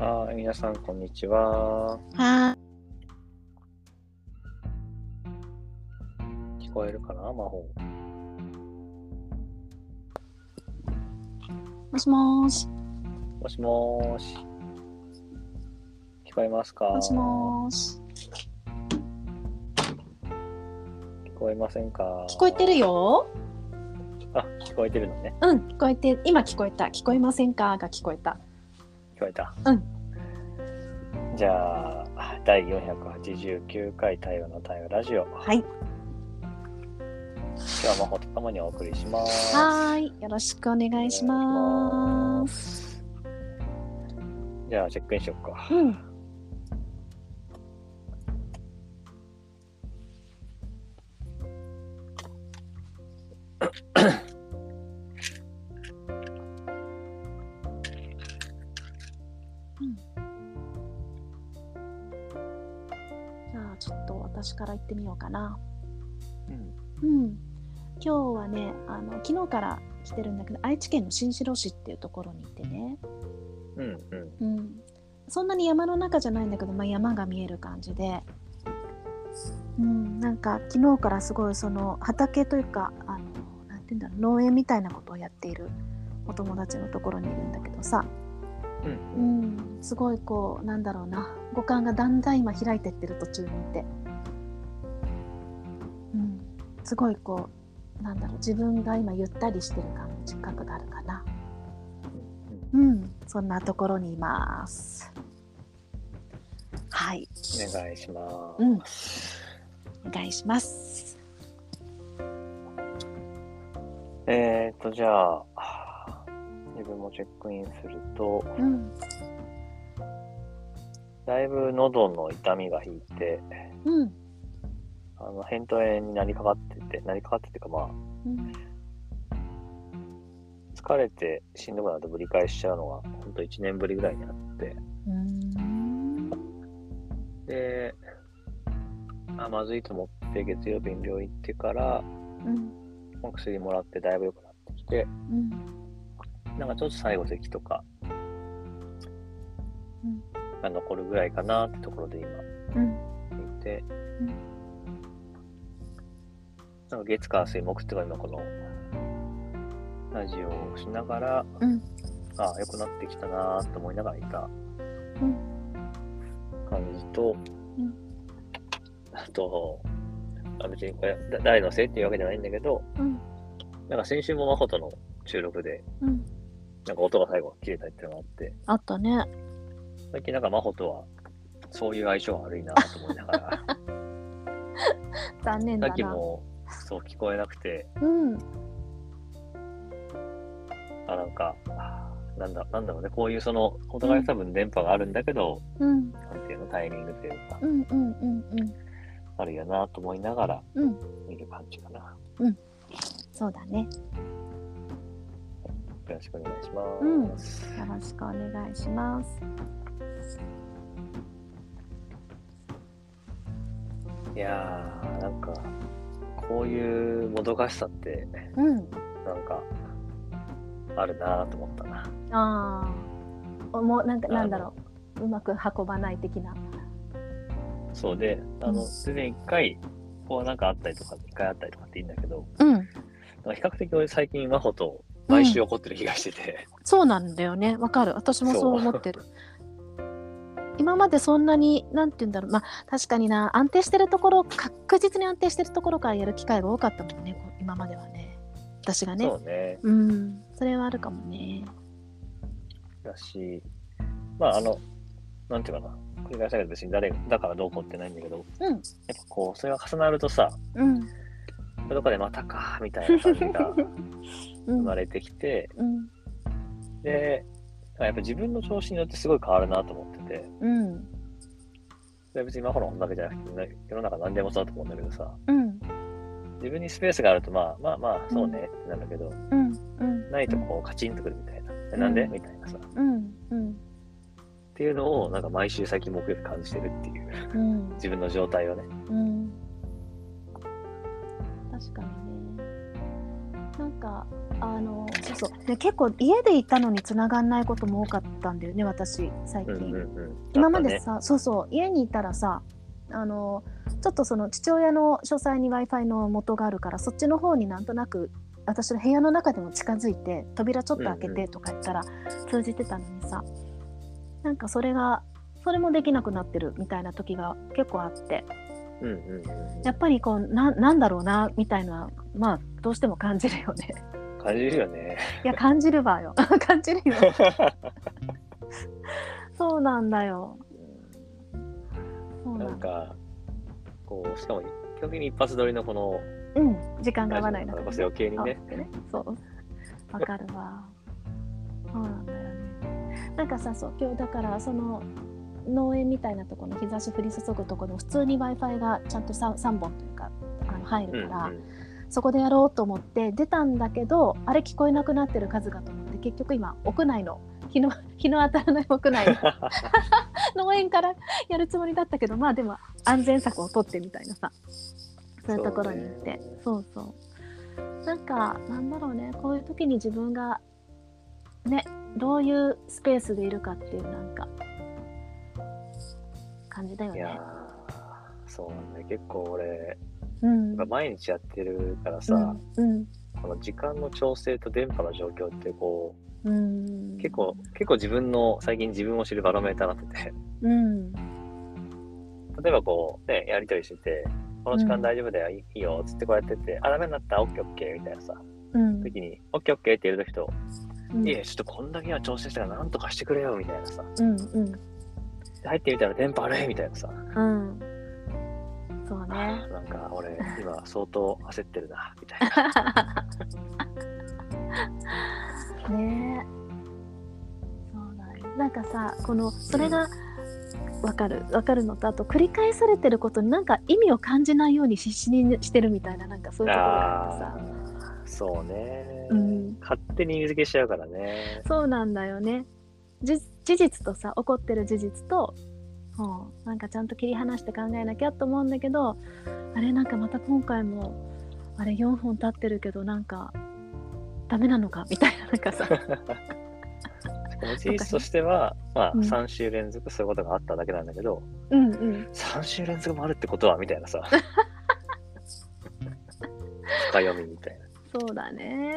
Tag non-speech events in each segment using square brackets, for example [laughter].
はい、皆さん、こんにちは。は聞こえるかな魔法。もしもーし。もしもーし。聞こえますか？もしもーし。聞こえませんか？聞こえてるよ。あ、聞こえてるのね。うん、聞こえて、今聞こえた。聞こえませんか？が聞こえた。聞こえた？うん。じゃあ、第489回対話の対話ラジオ。はい。今日は魔法とともにお送りします。はーい。よろしくお願いします。す。じゃあ、チェックインしようか。うん。うん私から言ってみようかな。うん。うん、今日はねあの昨日から来てるんだけど愛知県の新城市っていうところにいてね、うん。うん。うん、そんなに山の中じゃないんだけど、まあ、山が見える感じで、うん、なんか昨日からすごいその畑というかあのなんて言うんだろう農園みたいなことをやっているお友達のところにいるんだけどさ、うん。ううん。ん、すごいこうなんだろうな五感がだんだん今開いてってる途中にいて、うん、すごいこうなんだろう自分が今ゆったりしてる感じ覚があるかな。うんそんなところにいます。はい。お願いします。うん。お願いします。えーと、じゃあ、自分もチェックインすると、うん。だいぶ喉の痛みが引いて、うんあの、扁桃炎になりかかってて、なりかかってってかまあ、うん疲れてしんどくなるとぶり返しちゃうのが、ほんと1年ぶりぐらいにあって、うん。で、あ、まずいと思って月曜日に病院行ってから、うん。お薬もらってだいぶ良くなってきて、うん。なんかちょっと最後咳とかうん。が残るぐらいかなってところで今うん。いて、うんなんか月火水木っていうか今このラジオをしながら、うん。ああ、良くなってきたなと思いながらいたうん。感じと、うん。あと、あ別にこれだ誰のせいっていうわけじゃないんだけど、うん。なんか先週も真帆との収録で、うん。なんか音が最後切れたっていうのがあって、あったね。最近なんか真帆とはそういう相性が悪いなと思いながら、さ [laughs] 残念だな。っきもそう聞こえなくて、うん。あ、なんか、あなんだ、なんだろうね、こういうその、お互い多分電波があるんだけど、うん。なんていうの、タイミングというか、うんうんうんうん。あるよなと思いながらうん。見る感じかな。そうだね。よろしくお願いします。よろしくお願いします。いやー、なんか、こういうもどかしさって、うん。なんか、あるなと思ったな。ああもうなんかなんだろう。うまく運ばない的な。そうで、あの、うん。全然一回、こうなんかあったりとか、一回あったりとかっていいんだけど、うん。なんか比較的俺最近真帆と毎週起こってる気がしてて、そうなんだよね。わかる。私もそう思ってる今までそんなになんて言うんだろう。まあ確かにな安定してるところ確実に安定してるところからやる機会が多かったもんね今まではね。私がね。そうね。うん。それはあるかもね。だし、まああの、なんていうかな、繰り返したけど別に誰だからどうこうってないんだけど、うん。やっぱこう、それが重なるとさ、うん。どこかでまたか、みたいな感じが [laughs] うん。生まれてきて、うん。で、やっぱ自分の調子によってすごい変わるなと思ってて、うん。で別に真帆の本だけじゃなくて、ね世の中何でもそうだと思うんだけどさ、うん。自分にスペースがあると、まあまあまあ、そうねってなるんだけど、うんうん。ないとこうカチンとくるみたいな。えなんでうん。みたいなさ。っうんうん。ていうのを、なんか毎週最近木曜日感じてるっていう、うん。自分の状態をね。うん。確かにね。なんかあのそうそう。で結構家でいたのに繋がんないことも多かったんだよね私最近、うんうんうん。今までさ、そうそう。家にいたらさあのちょっとその父親の書斎に w i f i の元があるからそっちの方になんとなく私の部屋の中でも近づいて扉ちょっと開けてとか言ったら通じてたのにさ、なんかそれがそれもできなくなってるみたいな時が結構あって。うんうんうん。やっぱりこうななんだろうなみたいなまあどうしても感じるよね感じるよね。いや感じるわよ。[laughs] 感じるよ。そうなんだよ。ななんか、こう、しかも、基本的に一発撮りのこの、うん。時間が合わない中ラジオだからこそ余計にね。そう。わかるわ。そうなんだよね。なんかさそう今日だからその農園みたいなところの日差し降り注ぐところの普通に w i f i がちゃんと 3, 3本というかあの入うんるから、うんそこでやろうと思って出たんだけどあれ聞こえなくなってる数がと思って結局今屋内の日の [laughs] 日の当たらない屋内の [laughs] 農園からやるつもりだったけどまあでも安全策を取ってみたいなさそういうところに行って。そう,、そう。なんかなんだろうね。こういう時に自分がねどういうスペースでいるかっていうなんか感じだよね。そうなんだ結構俺、うん。毎日やってるからさ、うん。この時間の調整と電波の状況ってこうんうん。う、結構、結構自分の、最近自分を知るバロメーターになってて、うん。例えばこう、ね、やりとりしてて、この時間大丈夫だよ、いいよ、つってこうやってて、あ、ダメになった、オッケーオッケーみたいなさ、うん。時に、オッケーオッケーって言う時と、うん。いや、ちょっとこんだけは調整したからなんとかしてくれよ、みたいなさ、うんうん。で入ってみたら電波悪いみたいなさ、うんそうあねーなんか俺、今相当焦ってるな、みたいな。[laughs] ね。えそうだよなんかさこのそれがわかる。わかるのとあと繰り返されてることになんか意味を感じないように必死にしてるみたいななんかそういうところがあってさ。そうね、うん。勝手に意味付けしちゃうからね。そうなんだよね。じ事実とさ起こってる事実と、う。ん、なんかちゃんと切り離して考えなきゃと思うんだけどあれなんかまた今回もあれ4本立ってるけどなんかダメなのかみたいななんかさ。[laughs] 事実としては、まあ、うん。3週連続そういうことがあっただけなんだけど、うんうん。3週連続もあるってことはみたいなさ。[laughs] 深読みみたいそうだね。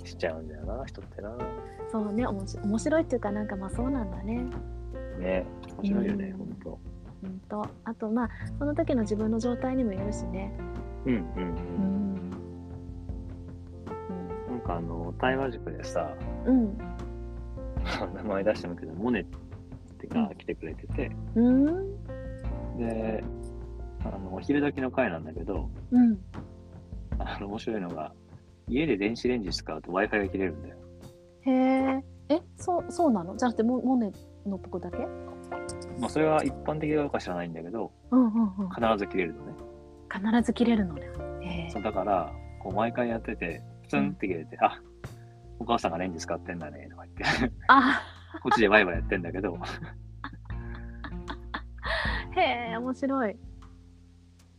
なしちゃうんだよな、人ってな。そうね面白面白いっていうかなんかまあそうなんだねね。面白いよね、うん。ほんと。うんと。あとまあその時の自分の状態にもよるしね。うんうんううん。んなんかあの、対話塾でさ、うん。[laughs] 名前出してもけど、モネってが来てくれてて、うん。うんで、あの、お昼時の回なんだけど、うん。あの、面白いのが、家で電子レンジ使うと Wi-Fi が切れるんだよ。へええそうそうなの？じゃなくてモモネのとこだけ？まあ、それは一般的かどうか知らないんだけど、うんうんうん。必ず切れるのね。必ず切れるのね。へえ。そうだから、こう毎回やってて、プツンって切れて、あお母さんがレンジ使ってんだねとか言って、あ。[laughs] こっちでワイワイやってんだけど、へえ面白い。い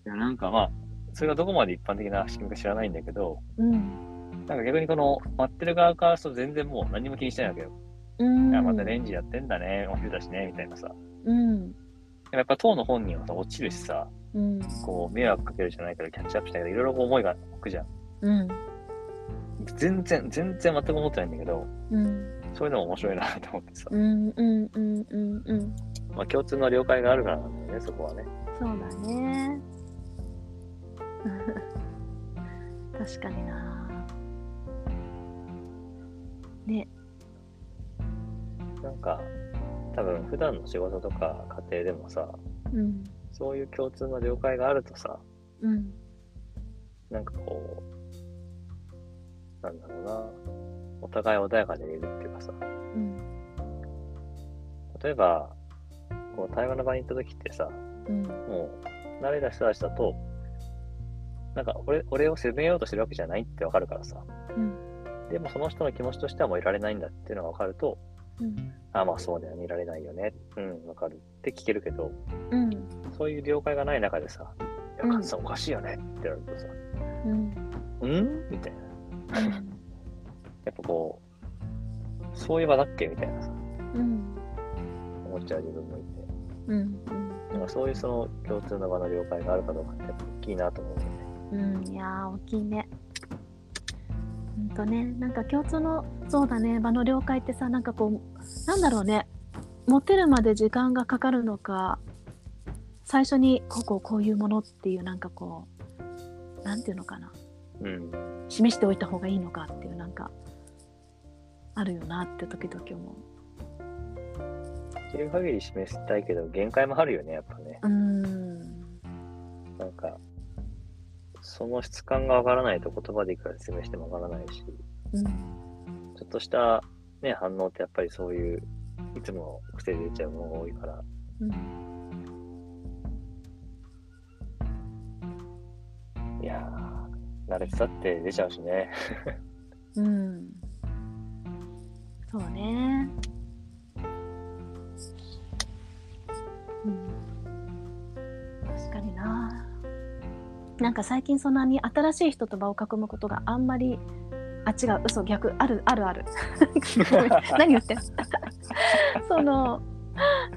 やなんかまあ、それがどこまで一般的な仕組みか知らないんだけど、うん。なんか逆にこの待ってる側からすると全然もう何も気にしてないわけよ。うんいや、またレンジやってんだね、お昼だしね、みたいなさ。うんやっぱ当の本人はさ、落ちるしさ、うんこう迷惑かけるじゃないからキャッチアップしたけど、いろいろ思いが湧くじゃん。うん全然、全然全く思ってないんだけど、うんそういうのも面白いなと思ってさ。うんうんうんうんうんまあ共通の了解があるからなんだよね、そこはね。そうだね確かになねなんか、多分普段の仕事とか家庭でもさ、うんそういう共通の了解があるとさ、うんなんかこう、なんだろうな、お互い穏やかでいるっていうかさ、うん例えば、こう対話の場に行った時ってさ、うんもう慣れた人たちだと、なんか俺俺を責めようとしてるわけじゃないってわかるからさ、うん。でもその人の気持ちとしてはもういられないんだっていうのがわかると、うん。あまあそうだよね、いられないよね、うん、わかる。って聞けるけど、うん。そういう了解がない中でさ、いや、うんカズさんおかしいよね。って言われるとさ、うん。うん？みたいな。やっぱこう、そういう場だっけ？みたいなさ、うん思っちゃう自分もいて。うん。なんかそういうその共通の場の了解があるかどうかってやっぱ大きいなと思うよね。うん、いやー大きいね。ほんとね、なんか共通のそうだね場の了解ってさなんかこうなんだろうね持てるまで時間がかかるのか最初にこうこうこういうものっていうなんかこうなんていうのかなうん。示しておいた方がいいのかっていうなんかあるよなって時々思できる限り示したいけど、限界もあるよね、やっぱね。う。んその質感がわからないと言葉でいくら説明してもわからないし、うんちょっとした、ね、反応ってやっぱりそういう、いつもの癖で出ちゃうものが多いから、うんいやー、慣れてたって出ちゃうしね。うんそうね。うん、確かにな。なんか最近そんなに新しい人と場を囲むことがあんまりあ違う嘘逆あるあるある。[laughs] 何言ってんその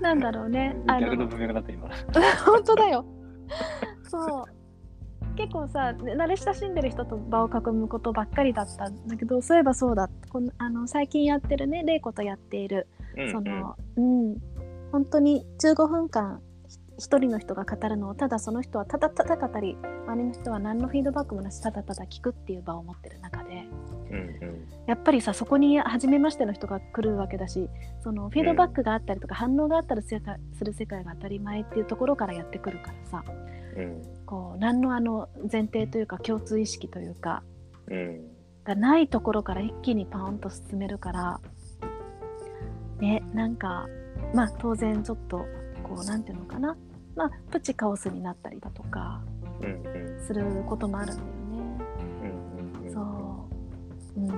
なんだろうね。あの。本当だよ。そう。結構さ慣れ親しんでる人と場を囲むことばっかりだったんだけどそういえばそうだこのあの最近やってるね玲子とやっている。うんそのうん。本当に15分間ひ一人の人が語るのをただその人はただただ語り周りの人は何のフィードバックもなしただただ聞くっていう場を持ってる中でうんうん。やっぱりさそこに初めましての人が来るわけだしそのフィードバックがあったりとか反応があったりする世界が当たり前っていうところからやってくるからさうん。こう何のあの前提というか共通意識というかうん。がないところから一気にパーンと進めるからねなんかまあ当然ちょっとこうなんていうのかなまあプチカオスになったりだとかすることもあるんだよね。そう、うん、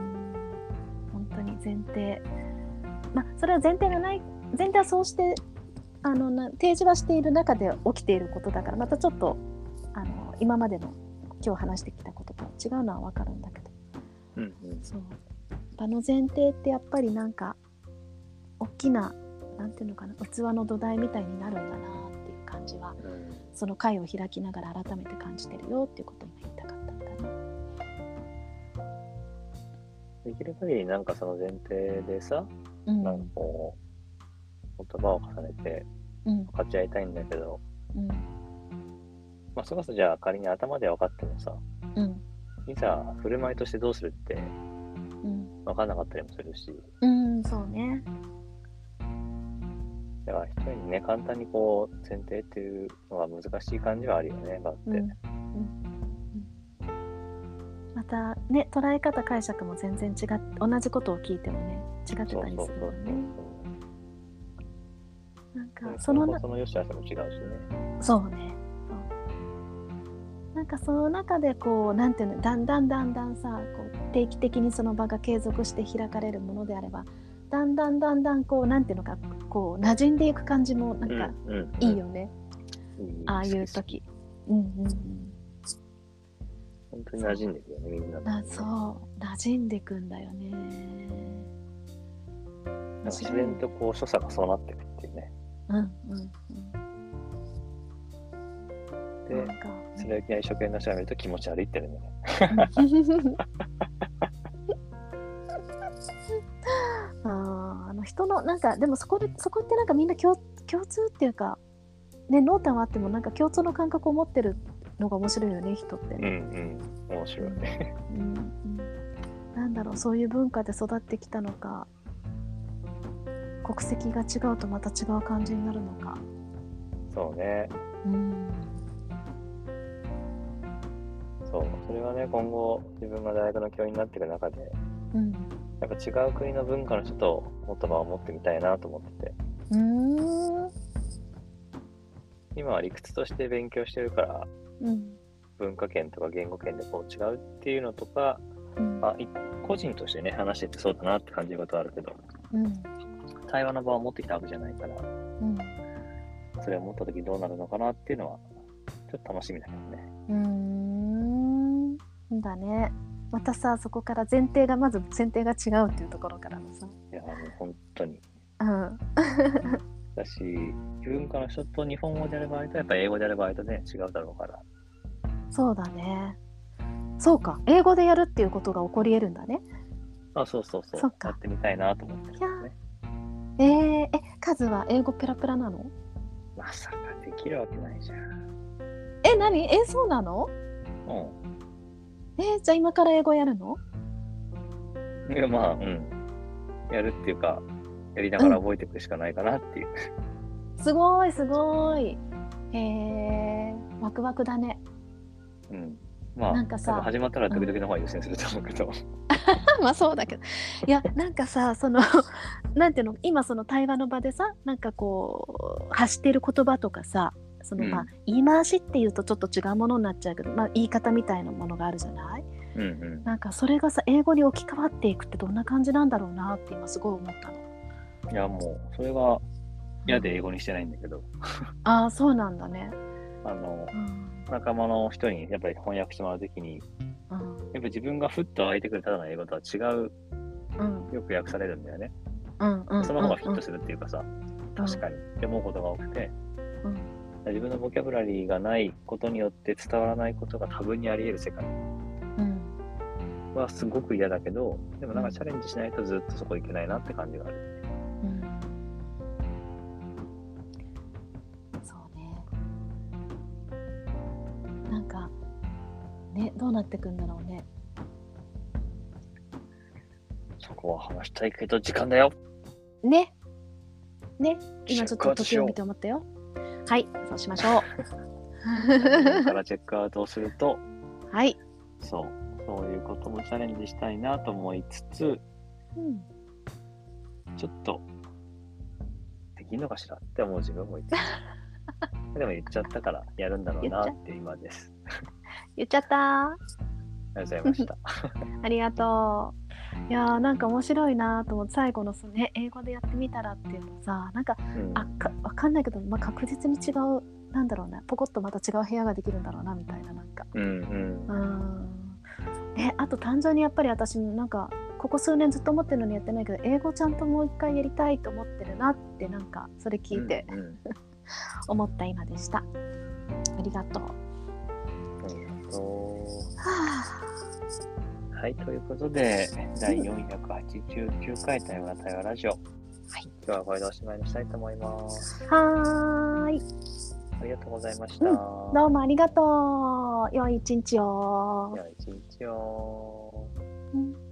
本当に前提。まあそれは前提がない前提はそうしてあのな提示はしている中で起きていることだからまたちょっとあの今までの今日話してきたことと違うのは分かるんだけど。うんうん。そう。場の前提ってやっぱりなんか大きななんていうのかな器の土台みたいになるんだな感じはうん。その回を開きながら改めて感じてるよっていうことを今言いたかったんだね。できる限りなんかその前提でさ、うん。なんかこう、言葉を重ねてうん。分かち合いたいんだけど、うん。まあ、それこそじゃあ仮に頭で分かってもさ、うん。いざ振る舞いとしてどうするってうん。分かんなかったりもするし、うんそうね。だから一人にね、簡単にこう、前提っていうのが難しい感じはあるよね、場って。うんうんうんまたね捉え方解釈も全然違っ同じことを聞いてもね違ってたりするよね。なんかそのなその良し悪しも違うしね。そうね。なんかその中でこうなんていうのだんだんだんだんさこう定期的にその場が継続して開かれるものであればだんだんだんだんこうなんていうのかこう馴染んでいく感じもなんかうんうんいいよね、いいああいう好き好き時。うんうんうん。本当に馴染んでるよね、みんなそう馴染んでくんだよね。なんか自然とこう、所作がそうなっていくっていうね。うんうんうん。なでん、かそれをいきなり初見の人が見ると気持ち悪いってるんだよね。[laughs] の人のなんかでもそこでそこってなんかみんな共共通っていうかね濃淡はあってもなんか共通の感覚を持ってるのが面白いよね人ってうんね、うん。面白いね。うんうんなんだろうそういう文化で育ってきたのか国籍が違うとまた違う感じになるのかそうね。うんそう。それはね、今後、自分が大学の教員になっていく中で、うんやっぱ違う国の文化の人ともっと場を持ってみたいなと思ってて、うーん。今は理屈として勉強してるから、うん。文化圏とか言語圏でこう違うっていうのとか、うん。まあ、い個人としてね、話しててそうだなって感じることはあるけど、うん。対話の場を持ってきたわけじゃないから、うん。それを持った時どうなるのかなっていうのは、ちょっと楽しみだけどね。うーん。だねまたさそこから前提がまず前提が違うっていうところからのさ、いや、もう本当に。うん、だし、自分から人と日本語でやる場合と、やっぱ英語でやる場合とね、違うだろうから。そうだね。そうか。英語でやるっていうことが起こり得るんだね。あ、そうそうそう。そっか。やってみたいなと思ってるね。えー、えカズは英語ペラペラなの？まさかできるわけないじゃん。え何？えそうなの？うえじゃあ今から英語やるの？ん。いや、まあ、うん。やるっていうか、やりながら覚えていくしかないかなっていう。すごいすごいへえワクワクだねうん。まあ、なんかさ始まったら時々の方が優先すると思うけど。[laughs] まあそうだけどいやなんかさそのなんていうの？今その対話の場でさなんかこう発している言葉とかさその、うん。まあ言い回しっていうとちょっと違うものになっちゃうけど、まあ、言い方みたいなものがあるじゃない？うんうん。なんかそれがさ英語に置き換わっていくってどんな感じなんだろうなって今すごい思ったの。いや、もう、それは嫌で英語にしてないんだけど、ああそうなんだね。あの、うん。仲間の人にやっぱり翻訳してもらうときに、うん。やっぱ自分がふっと湧いてくるただの英語とは違う、うん。よく訳されるんだよね。うんうんその方がフィットするっていうかさ、確かに。に。って思うことが多くて、うん自分のボキャブラリーがないことによって伝わらないことが多分にあり得る世界うんはすごく嫌だけど、でもなんかチャレンジしないとずっとそこ行けないなって感じがある。うんそうね。なんかねどうなってくんだろうね。そこは話したいけど時間だよ。ね。ね。今ちょっと時を見て思ったよ。はい、そうしましょ [laughs] だからチェックアウトをすると、う。はい。そう、そういうこともチャレンジしたいなと思いつつ、うん、ちょっと、できんのかしらって思う自分もいて。[laughs] でも言っちゃったからやるんだろうなって今です。言っちゃった。[laughs] ありがとうございました。ありがとう。いやーなんか面白いなと思って最後のその、ね、英語でやってみたらっていうのさなんかうん。あかわかんないけど、まあ、確実に違うなんだろうねポコッとまた違う部屋ができるんだろうなみたいななんか。うんうん。あと単純にやっぱり私なんかここ数年ずっと思ってるのにやってないけど英語ちゃんともう一回やりたいと思ってるなってなんかそれ聞いてうんうん。[laughs] 思った今でした、ありがとう、はあはい、ということで、第489回対話対話ラジオ。はい、今日はこれでおしまいにしたいと思います。はーいありがとうございました。うんどうもありがとう良い一日をでは一日を。うん